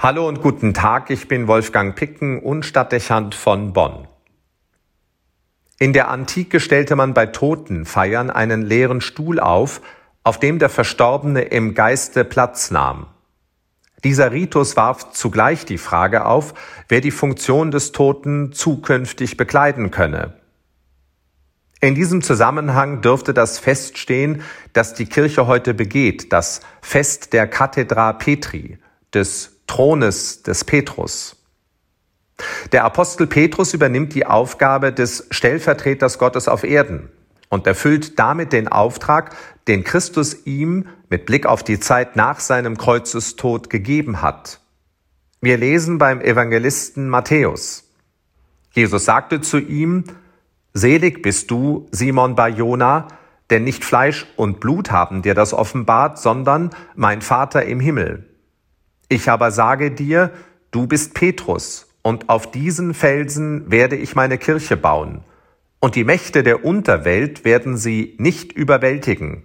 Hallo und guten Tag, ich bin Wolfgang Picken und Stadtdechant von Bonn. In der Antike stellte man bei Totenfeiern einen leeren Stuhl auf, auf dem der Verstorbene im Geiste Platz nahm. Dieser Ritus warf zugleich die Frage auf, wer die Funktion des Toten zukünftig bekleiden könne. In diesem Zusammenhang dürfte das feststehen, dass die Kirche heute begeht, das Fest der Kathedra Petri, des Thrones des Petrus. Der Apostel Petrus übernimmt die Aufgabe des Stellvertreters Gottes auf Erden und erfüllt damit den Auftrag, den Christus ihm mit Blick auf die Zeit nach seinem Kreuzestod gegeben hat. Wir lesen beim Evangelisten Matthäus. Jesus sagte zu ihm, Selig bist du, Simon Barjona, denn nicht Fleisch und Blut haben dir das offenbart, sondern mein Vater im Himmel. Ich aber sage dir, du bist Petrus, und auf diesen Felsen werde ich meine Kirche bauen, und die Mächte der Unterwelt werden sie nicht überwältigen.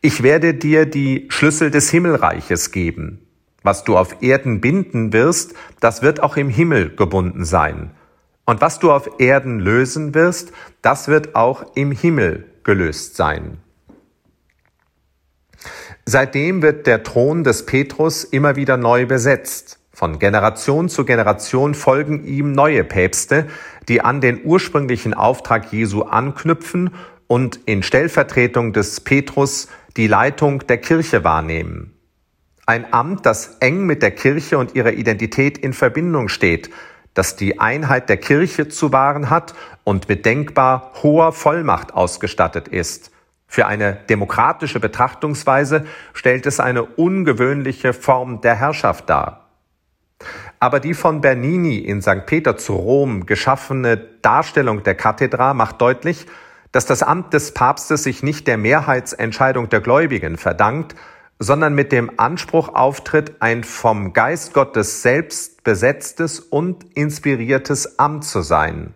Ich werde dir die Schlüssel des Himmelreiches geben. Was du auf Erden binden wirst, das wird auch im Himmel gebunden sein. Und was du auf Erden lösen wirst, das wird auch im Himmel gelöst sein. Seitdem wird der Thron des Petrus immer wieder neu besetzt. Von Generation zu Generation folgen ihm neue Päpste, die an den ursprünglichen Auftrag Jesu anknüpfen und in Stellvertretung des Petrus die Leitung der Kirche wahrnehmen. Ein Amt, das eng mit der Kirche und ihrer Identität in Verbindung steht, das die Einheit der Kirche zu wahren hat und mit denkbar hoher Vollmacht ausgestattet ist – für eine demokratische Betrachtungsweise stellt es eine ungewöhnliche Form der Herrschaft dar. Aber die von Bernini in St. Peter zu Rom geschaffene Darstellung der Kathedra macht deutlich, dass das Amt des Papstes sich nicht der Mehrheitsentscheidung der Gläubigen verdankt, sondern mit dem Anspruch auftritt, ein vom Geist Gottes selbst besetztes und inspiriertes Amt zu sein.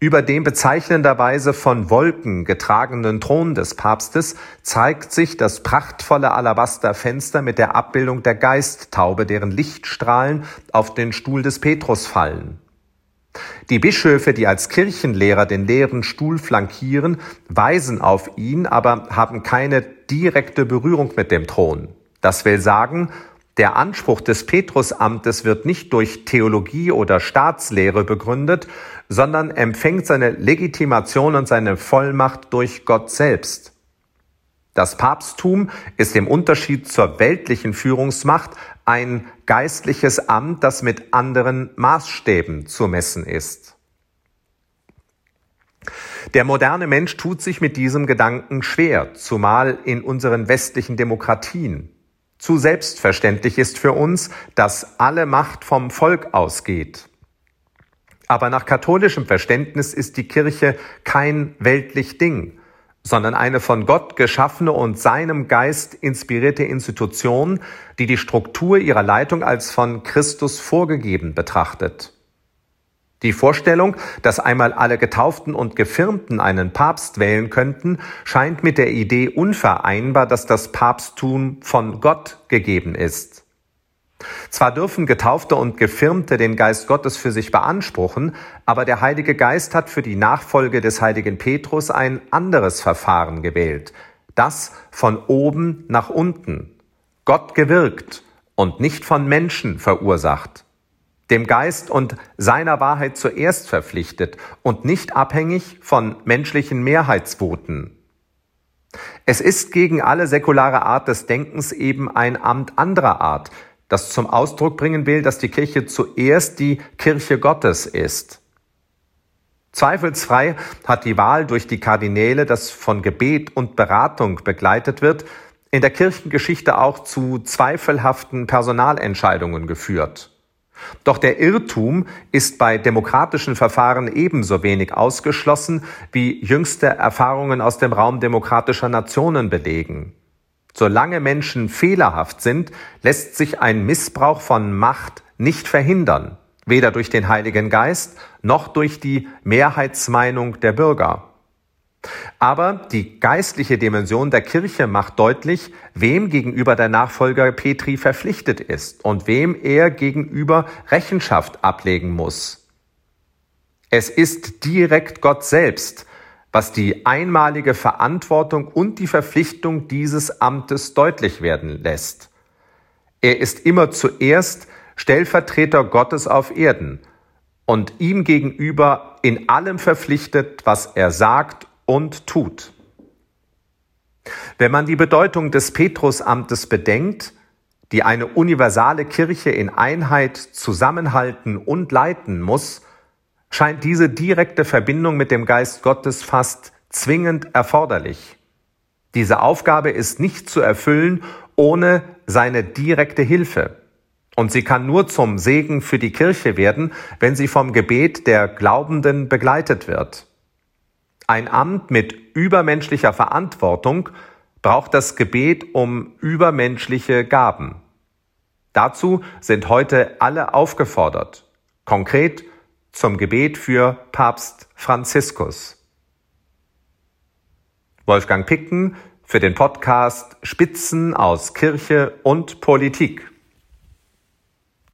Über dem bezeichnenderweise von Wolken getragenen Thron des Papstes zeigt sich das prachtvolle Alabasterfenster mit der Abbildung der Geisttaube, deren Lichtstrahlen auf den Stuhl des Petrus fallen. Die Bischöfe, die als Kirchenlehrer den leeren Stuhl flankieren, weisen auf ihn, aber haben keine direkte Berührung mit dem Thron. Das will sagen, der Anspruch des Petrusamtes wird nicht durch Theologie oder Staatslehre begründet, sondern empfängt seine Legitimation und seine Vollmacht durch Gott selbst. Das Papsttum ist im Unterschied zur weltlichen Führungsmacht ein geistliches Amt, das mit anderen Maßstäben zu messen ist. Der moderne Mensch tut sich mit diesem Gedanken schwer, zumal in unseren westlichen Demokratien. Zu selbstverständlich ist für uns, dass alle Macht vom Volk ausgeht. Aber nach katholischem Verständnis ist die Kirche kein weltlich Ding, sondern eine von Gott geschaffene und seinem Geist inspirierte Institution, die die Struktur ihrer Leitung als von Christus vorgegeben betrachtet. Die Vorstellung, dass einmal alle Getauften und Gefirmten einen Papst wählen könnten, scheint mit der Idee unvereinbar, dass das Papsttum von Gott gegeben ist. Zwar dürfen Getaufte und Gefirmte den Geist Gottes für sich beanspruchen, aber der Heilige Geist hat für die Nachfolge des heiligen Petrus ein anderes Verfahren gewählt, das von oben nach unten, Gott gewirkt und nicht von Menschen verursacht dem Geist und seiner Wahrheit zuerst verpflichtet und nicht abhängig von menschlichen Mehrheitsvoten. Es ist gegen alle säkulare Art des Denkens eben ein Amt anderer Art, das zum Ausdruck bringen will, dass die Kirche zuerst die Kirche Gottes ist. Zweifelsfrei hat die Wahl durch die Kardinäle, das von Gebet und Beratung begleitet wird, in der Kirchengeschichte auch zu zweifelhaften Personalentscheidungen geführt. Doch der Irrtum ist bei demokratischen Verfahren ebenso wenig ausgeschlossen, wie jüngste Erfahrungen aus dem Raum demokratischer Nationen belegen. Solange Menschen fehlerhaft sind, lässt sich ein Missbrauch von Macht nicht verhindern, weder durch den Heiligen Geist noch durch die Mehrheitsmeinung der Bürger. Aber die geistliche Dimension der Kirche macht deutlich, wem gegenüber der Nachfolger Petri verpflichtet ist und wem er gegenüber Rechenschaft ablegen muss. Es ist direkt Gott selbst, was die einmalige Verantwortung und die Verpflichtung dieses Amtes deutlich werden lässt. Er ist immer zuerst Stellvertreter Gottes auf Erden und ihm gegenüber in allem verpflichtet, was er sagt und tut. Wenn man die Bedeutung des Petrusamtes bedenkt, die eine universale Kirche in Einheit zusammenhalten und leiten muss, scheint diese direkte Verbindung mit dem Geist Gottes fast zwingend erforderlich. Diese Aufgabe ist nicht zu erfüllen ohne seine direkte Hilfe. Und sie kann nur zum Segen für die Kirche werden, wenn sie vom Gebet der Glaubenden begleitet wird. Ein Amt mit übermenschlicher Verantwortung braucht das Gebet um übermenschliche Gaben. Dazu sind heute alle aufgefordert, konkret zum Gebet für Papst Franziskus. Wolfgang Picken für den Podcast Spitzen aus Kirche und Politik.